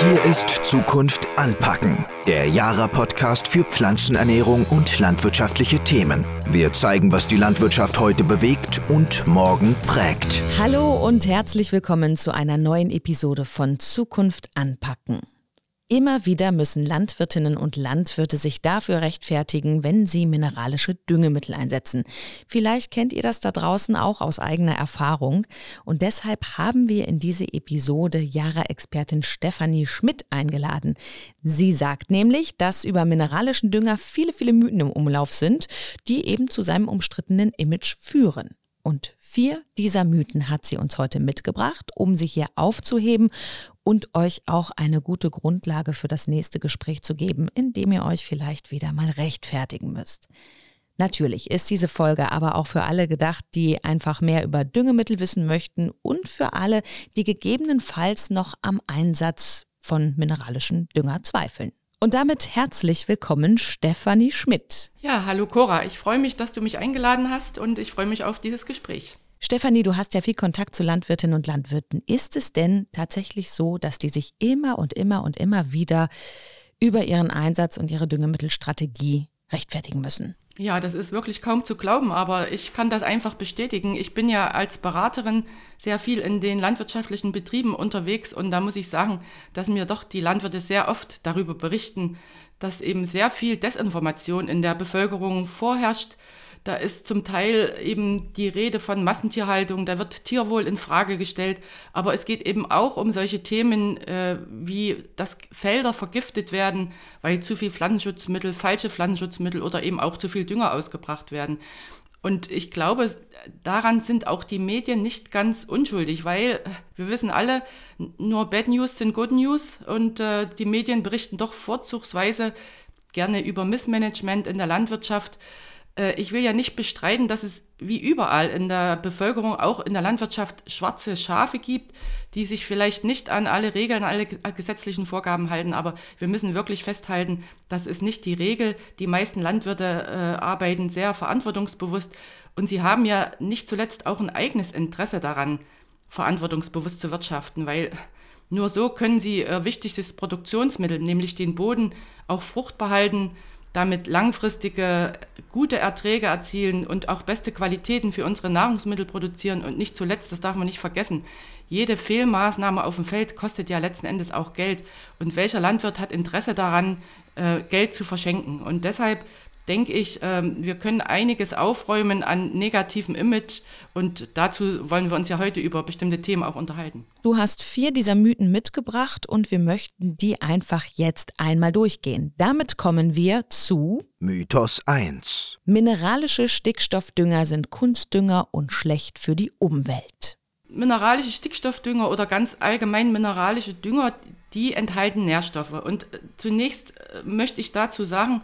Hier ist Zukunft anpacken, der Jara-Podcast für Pflanzenernährung und landwirtschaftliche Themen. Wir zeigen, was die Landwirtschaft heute bewegt und morgen prägt. Hallo und herzlich willkommen zu einer neuen Episode von Zukunft anpacken. Immer wieder müssen Landwirtinnen und Landwirte sich dafür rechtfertigen, wenn sie mineralische Düngemittel einsetzen. Vielleicht kennt ihr das da draußen auch aus eigener Erfahrung. Und deshalb haben wir in diese Episode Jara-Expertin Stefanie Schmidt eingeladen. Sie sagt nämlich, dass über mineralischen Dünger viele, viele Mythen im Umlauf sind, die eben zu seinem umstrittenen Image führen. Und vier dieser Mythen hat sie uns heute mitgebracht, um sie hier aufzuheben und euch auch eine gute Grundlage für das nächste Gespräch zu geben, indem ihr euch vielleicht wieder mal rechtfertigen müsst. Natürlich ist diese Folge aber auch für alle gedacht, die einfach mehr über Düngemittel wissen möchten und für alle, die gegebenenfalls noch am Einsatz von mineralischen Dünger zweifeln. Und damit herzlich willkommen, Stefanie Schmidt. Ja, hallo Cora. Ich freue mich, dass du mich eingeladen hast und ich freue mich auf dieses Gespräch. Stefanie, du hast ja viel Kontakt zu Landwirtinnen und Landwirten. Ist es denn tatsächlich so, dass die sich immer und immer und immer wieder über ihren Einsatz und ihre Düngemittelstrategie rechtfertigen müssen? Ja, das ist wirklich kaum zu glauben, aber ich kann das einfach bestätigen. Ich bin ja als Beraterin sehr viel in den landwirtschaftlichen Betrieben unterwegs und da muss ich sagen, dass mir doch die Landwirte sehr oft darüber berichten, dass eben sehr viel Desinformation in der Bevölkerung vorherrscht, da ist zum Teil eben die Rede von Massentierhaltung, da wird Tierwohl in Frage gestellt, aber es geht eben auch um solche Themen äh, wie, dass Felder vergiftet werden, weil zu viel Pflanzenschutzmittel, falsche Pflanzenschutzmittel oder eben auch zu viel Dünger ausgebracht werden. Und ich glaube, daran sind auch die Medien nicht ganz unschuldig, weil wir wissen alle, nur Bad News sind Good News und äh, die Medien berichten doch vorzugsweise gerne über Missmanagement in der Landwirtschaft. Äh, ich will ja nicht bestreiten, dass es wie überall in der Bevölkerung, auch in der Landwirtschaft, schwarze Schafe gibt, die sich vielleicht nicht an alle Regeln, alle gesetzlichen Vorgaben halten. Aber wir müssen wirklich festhalten, das ist nicht die Regel. Die meisten Landwirte äh, arbeiten sehr verantwortungsbewusst und sie haben ja nicht zuletzt auch ein eigenes Interesse daran, verantwortungsbewusst zu wirtschaften, weil nur so können sie ihr wichtigstes Produktionsmittel, nämlich den Boden, auch fruchtbar halten damit langfristige gute Erträge erzielen und auch beste Qualitäten für unsere Nahrungsmittel produzieren. Und nicht zuletzt, das darf man nicht vergessen, jede Fehlmaßnahme auf dem Feld kostet ja letzten Endes auch Geld. Und welcher Landwirt hat Interesse daran, äh, Geld zu verschenken? Und deshalb denke ich, ähm, wir können einiges aufräumen an negativem Image und dazu wollen wir uns ja heute über bestimmte Themen auch unterhalten. Du hast vier dieser Mythen mitgebracht und wir möchten die einfach jetzt einmal durchgehen. Damit kommen wir zu Mythos 1. Mineralische Stickstoffdünger sind Kunstdünger und schlecht für die Umwelt. Mineralische Stickstoffdünger oder ganz allgemein mineralische Dünger, die enthalten Nährstoffe. Und äh, zunächst äh, möchte ich dazu sagen,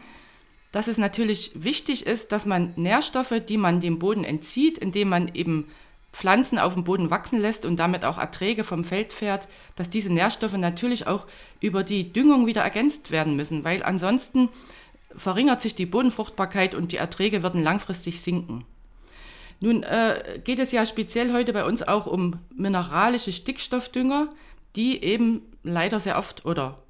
dass es natürlich wichtig ist, dass man Nährstoffe, die man dem Boden entzieht, indem man eben Pflanzen auf dem Boden wachsen lässt und damit auch Erträge vom Feld fährt, dass diese Nährstoffe natürlich auch über die Düngung wieder ergänzt werden müssen, weil ansonsten verringert sich die Bodenfruchtbarkeit und die Erträge würden langfristig sinken. Nun äh, geht es ja speziell heute bei uns auch um mineralische Stickstoffdünger, die eben leider sehr oft oder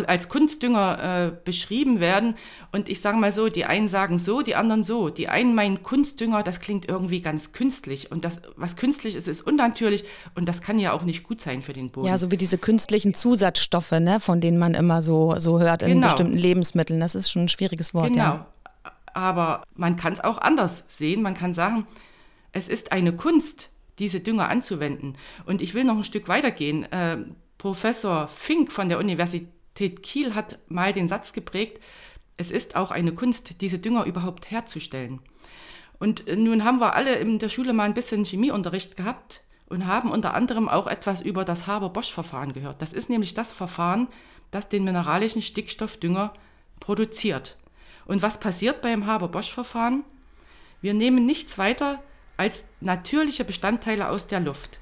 als Kunstdünger äh, beschrieben werden. Und ich sage mal so, die einen sagen so, die anderen so. Die einen meinen Kunstdünger, das klingt irgendwie ganz künstlich. Und das, was künstlich ist, ist unnatürlich und das kann ja auch nicht gut sein für den Boden. Ja, so wie diese künstlichen Zusatzstoffe, ne, von denen man immer so, so hört in genau. bestimmten Lebensmitteln. Das ist schon ein schwieriges Wort. Genau. Ja. Aber man kann es auch anders sehen. Man kann sagen, es ist eine Kunst, diese Dünger anzuwenden. Und ich will noch ein Stück weitergehen. Äh, Professor Fink von der Universität Ted Kiel hat mal den Satz geprägt, es ist auch eine Kunst, diese Dünger überhaupt herzustellen. Und äh, nun haben wir alle in der Schule mal ein bisschen Chemieunterricht gehabt und haben unter anderem auch etwas über das Haber-Bosch-Verfahren gehört. Das ist nämlich das Verfahren, das den mineralischen Stickstoffdünger produziert. Und was passiert beim Haber-Bosch-Verfahren? Wir nehmen nichts weiter als natürliche Bestandteile aus der Luft.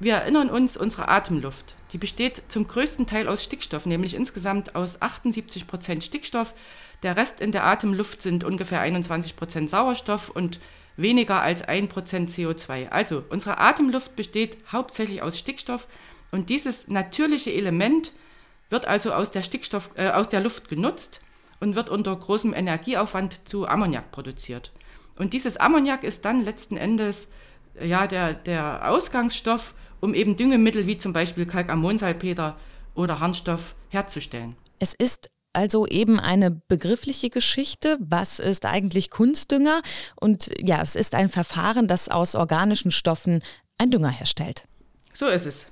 Wir erinnern uns unsere Atemluft. Die besteht zum größten Teil aus Stickstoff, nämlich insgesamt aus 78 Prozent Stickstoff. Der Rest in der Atemluft sind ungefähr 21 Prozent Sauerstoff und weniger als 1 Prozent CO2. Also unsere Atemluft besteht hauptsächlich aus Stickstoff Und dieses natürliche Element wird also aus der, Stickstoff, äh, aus der Luft genutzt und wird unter großem Energieaufwand zu Ammoniak produziert. Und dieses Ammoniak ist dann letzten Endes ja, der, der Ausgangsstoff, um eben Düngemittel wie zum Beispiel Kalkammonsalpeter oder Harnstoff herzustellen. Es ist also eben eine begriffliche Geschichte. Was ist eigentlich Kunstdünger? Und ja, es ist ein Verfahren, das aus organischen Stoffen ein Dünger herstellt. So ist es.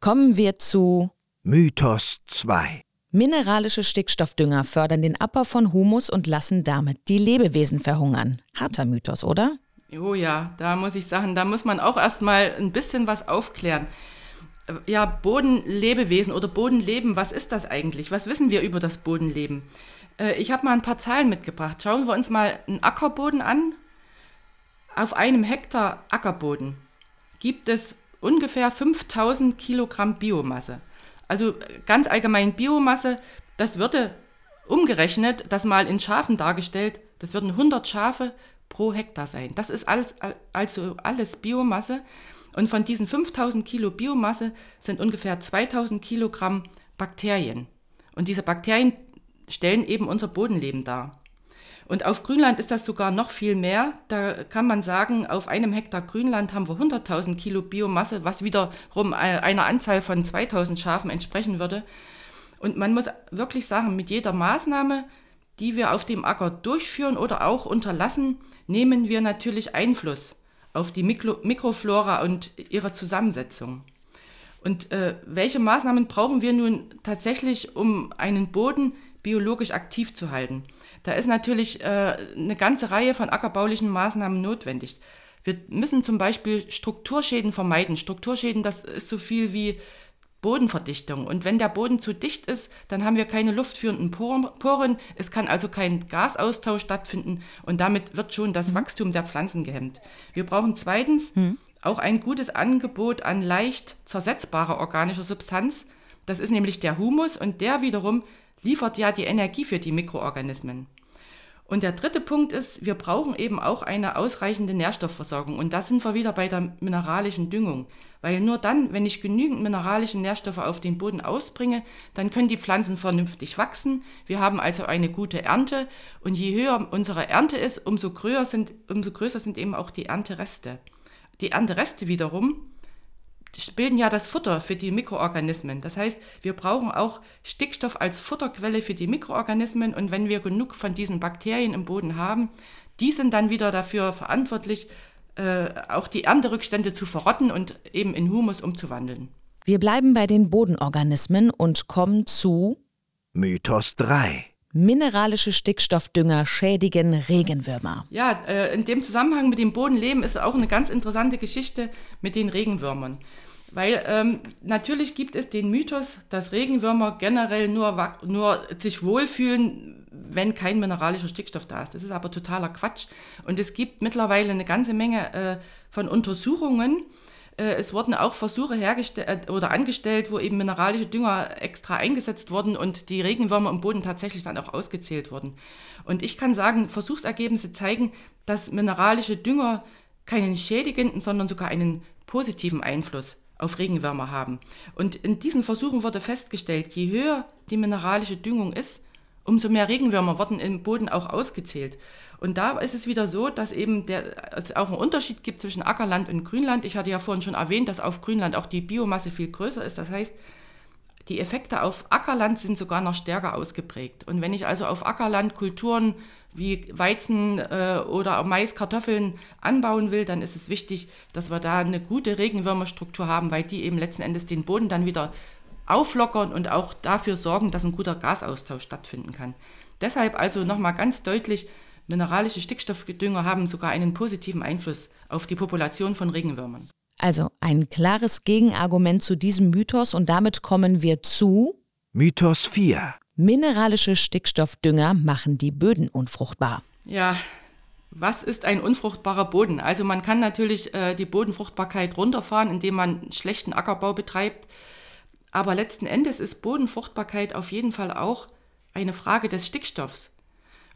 Kommen wir zu Mythos 2. Mineralische Stickstoffdünger fördern den Abbau von Humus und lassen damit die Lebewesen verhungern. Harter Mythos, oder? Oh ja, da muss ich sagen, da muss man auch erstmal ein bisschen was aufklären. Ja, Bodenlebewesen oder Bodenleben, was ist das eigentlich? Was wissen wir über das Bodenleben? Äh, ich habe mal ein paar Zahlen mitgebracht. Schauen wir uns mal einen Ackerboden an. Auf einem Hektar Ackerboden gibt es ungefähr 5000 Kilogramm Biomasse. Also ganz allgemein Biomasse, das würde umgerechnet, das mal in Schafen dargestellt, das würden 100 Schafe pro Hektar sein. Das ist alles, also alles Biomasse. Und von diesen 5000 Kilo Biomasse sind ungefähr 2000 Kilogramm Bakterien. Und diese Bakterien stellen eben unser Bodenleben dar. Und auf Grünland ist das sogar noch viel mehr. Da kann man sagen, auf einem Hektar Grünland haben wir 100.000 Kilo Biomasse, was wiederum einer Anzahl von 2000 Schafen entsprechen würde. Und man muss wirklich sagen, mit jeder Maßnahme, die wir auf dem Acker durchführen oder auch unterlassen, nehmen wir natürlich Einfluss auf die Mikro Mikroflora und ihre Zusammensetzung. Und äh, welche Maßnahmen brauchen wir nun tatsächlich, um einen Boden biologisch aktiv zu halten? Da ist natürlich äh, eine ganze Reihe von ackerbaulichen Maßnahmen notwendig. Wir müssen zum Beispiel Strukturschäden vermeiden. Strukturschäden, das ist so viel wie Bodenverdichtung. Und wenn der Boden zu dicht ist, dann haben wir keine luftführenden Poren. Es kann also kein Gasaustausch stattfinden und damit wird schon das mhm. Wachstum der Pflanzen gehemmt. Wir brauchen zweitens mhm. auch ein gutes Angebot an leicht zersetzbarer organischer Substanz. Das ist nämlich der Humus und der wiederum liefert ja die Energie für die Mikroorganismen. Und der dritte Punkt ist, wir brauchen eben auch eine ausreichende Nährstoffversorgung. Und da sind wir wieder bei der mineralischen Düngung. Weil nur dann, wenn ich genügend mineralische Nährstoffe auf den Boden ausbringe, dann können die Pflanzen vernünftig wachsen. Wir haben also eine gute Ernte. Und je höher unsere Ernte ist, umso größer sind, umso größer sind eben auch die Erntereste. Die Erntereste wiederum bilden ja das Futter für die Mikroorganismen. Das heißt, wir brauchen auch Stickstoff als Futterquelle für die Mikroorganismen und wenn wir genug von diesen Bakterien im Boden haben, die sind dann wieder dafür verantwortlich, äh, auch die Ernterückstände zu verrotten und eben in Humus umzuwandeln. Wir bleiben bei den Bodenorganismen und kommen zu Mythos 3. Mineralische Stickstoffdünger schädigen Regenwürmer. Ja, äh, in dem Zusammenhang mit dem Bodenleben ist auch eine ganz interessante Geschichte mit den Regenwürmern. Weil ähm, natürlich gibt es den Mythos, dass Regenwürmer generell nur, nur sich wohlfühlen, wenn kein mineralischer Stickstoff da ist. Das ist aber totaler Quatsch. Und es gibt mittlerweile eine ganze Menge äh, von Untersuchungen. Äh, es wurden auch Versuche hergestellt äh, oder angestellt, wo eben mineralische Dünger extra eingesetzt wurden und die Regenwürmer im Boden tatsächlich dann auch ausgezählt wurden. Und ich kann sagen, Versuchsergebnisse zeigen, dass mineralische Dünger keinen schädigenden, sondern sogar einen positiven Einfluss auf Regenwürmer haben. Und in diesen Versuchen wurde festgestellt, je höher die mineralische Düngung ist, umso mehr Regenwürmer wurden im Boden auch ausgezählt. Und da ist es wieder so, dass eben der, es auch einen Unterschied gibt zwischen Ackerland und Grünland. Ich hatte ja vorhin schon erwähnt, dass auf Grünland auch die Biomasse viel größer ist. Das heißt, die Effekte auf Ackerland sind sogar noch stärker ausgeprägt. Und wenn ich also auf Ackerland Kulturen wie Weizen äh, oder Mais, Kartoffeln anbauen will, dann ist es wichtig, dass wir da eine gute Regenwürmerstruktur haben, weil die eben letzten Endes den Boden dann wieder auflockern und auch dafür sorgen, dass ein guter Gasaustausch stattfinden kann. Deshalb also nochmal ganz deutlich, mineralische Stickstoffdünger haben sogar einen positiven Einfluss auf die Population von Regenwürmern. Also ein klares Gegenargument zu diesem Mythos und damit kommen wir zu Mythos 4. Mineralische Stickstoffdünger machen die Böden unfruchtbar. Ja, was ist ein unfruchtbarer Boden? Also man kann natürlich äh, die Bodenfruchtbarkeit runterfahren, indem man schlechten Ackerbau betreibt. Aber letzten Endes ist Bodenfruchtbarkeit auf jeden Fall auch eine Frage des Stickstoffs.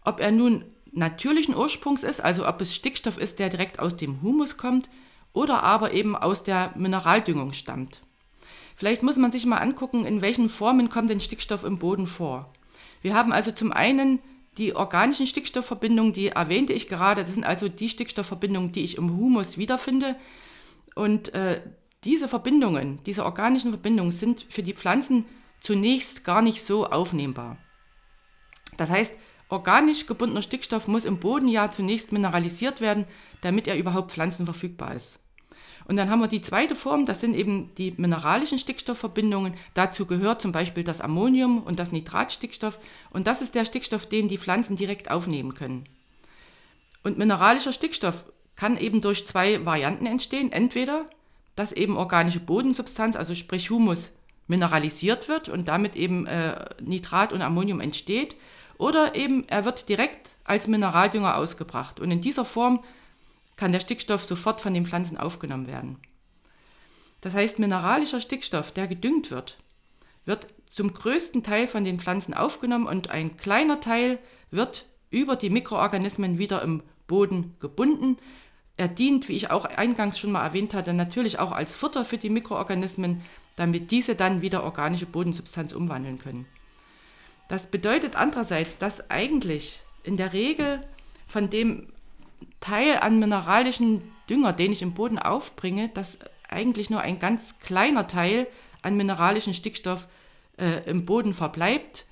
Ob er nun natürlichen Ursprungs ist, also ob es Stickstoff ist, der direkt aus dem Humus kommt, oder aber eben aus der Mineraldüngung stammt. Vielleicht muss man sich mal angucken, in welchen Formen kommt denn Stickstoff im Boden vor. Wir haben also zum einen die organischen Stickstoffverbindungen, die erwähnte ich gerade, das sind also die Stickstoffverbindungen, die ich im Humus wiederfinde. Und äh, diese Verbindungen, diese organischen Verbindungen sind für die Pflanzen zunächst gar nicht so aufnehmbar. Das heißt, organisch gebundener Stickstoff muss im Boden ja zunächst mineralisiert werden, damit er überhaupt pflanzenverfügbar ist. Und dann haben wir die zweite Form, das sind eben die mineralischen Stickstoffverbindungen. Dazu gehört zum Beispiel das Ammonium und das Nitratstickstoff. Und das ist der Stickstoff, den die Pflanzen direkt aufnehmen können. Und mineralischer Stickstoff kann eben durch zwei Varianten entstehen. Entweder, dass eben organische Bodensubstanz, also sprich Humus, mineralisiert wird und damit eben äh, Nitrat und Ammonium entsteht. Oder eben er wird direkt als Mineraldünger ausgebracht. Und in dieser Form kann der Stickstoff sofort von den Pflanzen aufgenommen werden. Das heißt, mineralischer Stickstoff, der gedüngt wird, wird zum größten Teil von den Pflanzen aufgenommen und ein kleiner Teil wird über die Mikroorganismen wieder im Boden gebunden. Er dient, wie ich auch eingangs schon mal erwähnt hatte, natürlich auch als Futter für die Mikroorganismen, damit diese dann wieder organische Bodensubstanz umwandeln können. Das bedeutet andererseits, dass eigentlich in der Regel von dem Teil an mineralischen Dünger, den ich im Boden aufbringe, dass eigentlich nur ein ganz kleiner Teil an mineralischen Stickstoff äh, im Boden verbleibt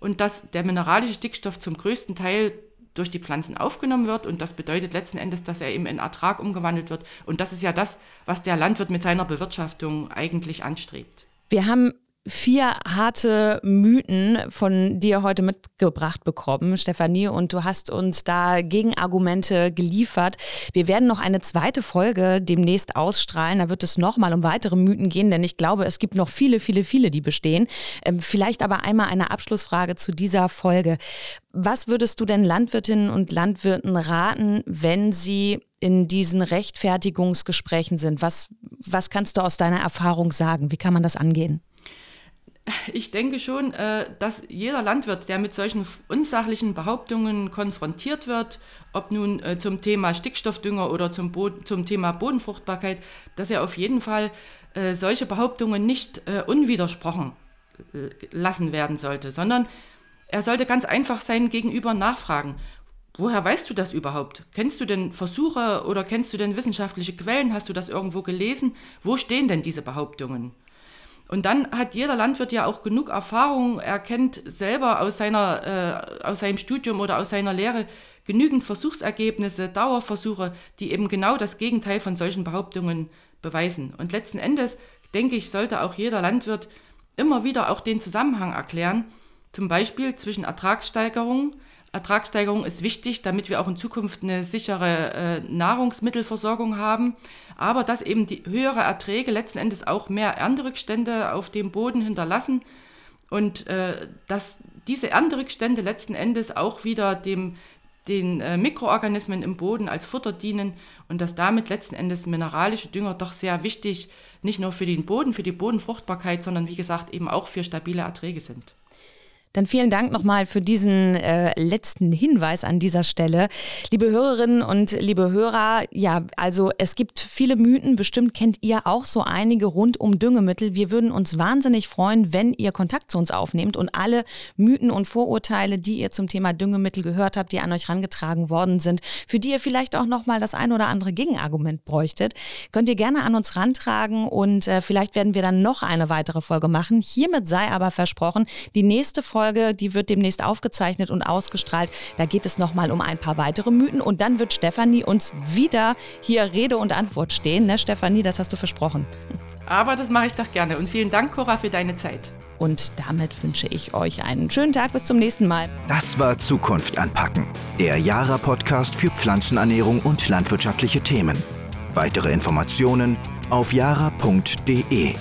und dass der mineralische Stickstoff zum größten Teil durch die Pflanzen aufgenommen wird und das bedeutet letzten Endes, dass er eben in Ertrag umgewandelt wird und das ist ja das, was der Landwirt mit seiner Bewirtschaftung eigentlich anstrebt. Wir haben vier harte Mythen von dir heute mitgebracht bekommen, Stefanie, und du hast uns da Gegenargumente geliefert. Wir werden noch eine zweite Folge demnächst ausstrahlen. Da wird es nochmal um weitere Mythen gehen, denn ich glaube, es gibt noch viele, viele, viele, die bestehen. Ähm, vielleicht aber einmal eine Abschlussfrage zu dieser Folge. Was würdest du denn Landwirtinnen und Landwirten raten, wenn sie in diesen Rechtfertigungsgesprächen sind? Was, was kannst du aus deiner Erfahrung sagen? Wie kann man das angehen? Ich denke schon, äh, dass jeder Landwirt, der mit solchen unsachlichen Behauptungen konfrontiert wird, ob nun äh, zum Thema Stickstoffdünger oder zum, Boden, zum Thema Bodenfruchtbarkeit, dass er auf jeden Fall äh, solche Behauptungen nicht unwidersprochen lassen werden sollte, sondern er sollte ganz einfach seinen Gegenüber nachfragen. Woher weißt du das überhaupt? Kennst du denn Versuche oder kennst du denn wissenschaftliche Quellen? Hast du das irgendwo gelesen? Wo stehen denn diese Behauptungen? Und dann hat jeder Landwirt ja auch genug Erfahrung, er kennt selber aus, seiner, äh, aus seinem Studium oder aus seiner Lehre genügend Versuchsergebnisse, Dauerversuche, die eben genau das Gegenteil von solchen Behauptungen beweisen. Und letzten Endes, denke ich, sollte auch jeder Landwirt immer wieder auch den Zusammenhang erklären, zum Beispiel zwischen Ertragssteigerung, Ertragssteigerung ist wichtig, damit wir auch in Zukunft eine sichere äh, Nahrungsmittelversorgung haben. Aber dass eben die höhere Erträge letzten Endes auch mehr Ernterückstände auf dem Boden hinterlassen und äh, dass diese Ernterückstände letzten Endes auch wieder dem, den äh, Mikroorganismen im Boden als Futter dienen und dass damit letzten Endes mineralische Dünger doch sehr wichtig nicht nur für den Boden, für die Bodenfruchtbarkeit, sondern wie gesagt eben auch für stabile Erträge sind. Dann vielen Dank nochmal für diesen äh, letzten Hinweis an dieser Stelle. Liebe Hörerinnen und liebe Hörer, ja, also es gibt viele Mythen, bestimmt kennt ihr auch so einige rund um Düngemittel. Wir würden uns wahnsinnig freuen, wenn ihr Kontakt zu uns aufnehmt und alle Mythen und Vorurteile, die ihr zum Thema Düngemittel gehört habt, die an euch rangetragen worden sind, für die ihr vielleicht auch nochmal das ein oder andere Gegenargument bräuchtet, könnt ihr gerne an uns rantragen und äh, vielleicht werden wir dann noch eine weitere Folge machen. Hiermit sei aber versprochen, die nächste Folge Folge, die wird demnächst aufgezeichnet und ausgestrahlt. Da geht es nochmal um ein paar weitere Mythen und dann wird Stefanie uns wieder hier Rede und Antwort stehen. Ne, Stefanie, das hast du versprochen. Aber das mache ich doch gerne und vielen Dank, Cora, für deine Zeit. Und damit wünsche ich euch einen schönen Tag. Bis zum nächsten Mal. Das war Zukunft anpacken. Der Jara-Podcast für Pflanzenernährung und landwirtschaftliche Themen. Weitere Informationen auf jara.de.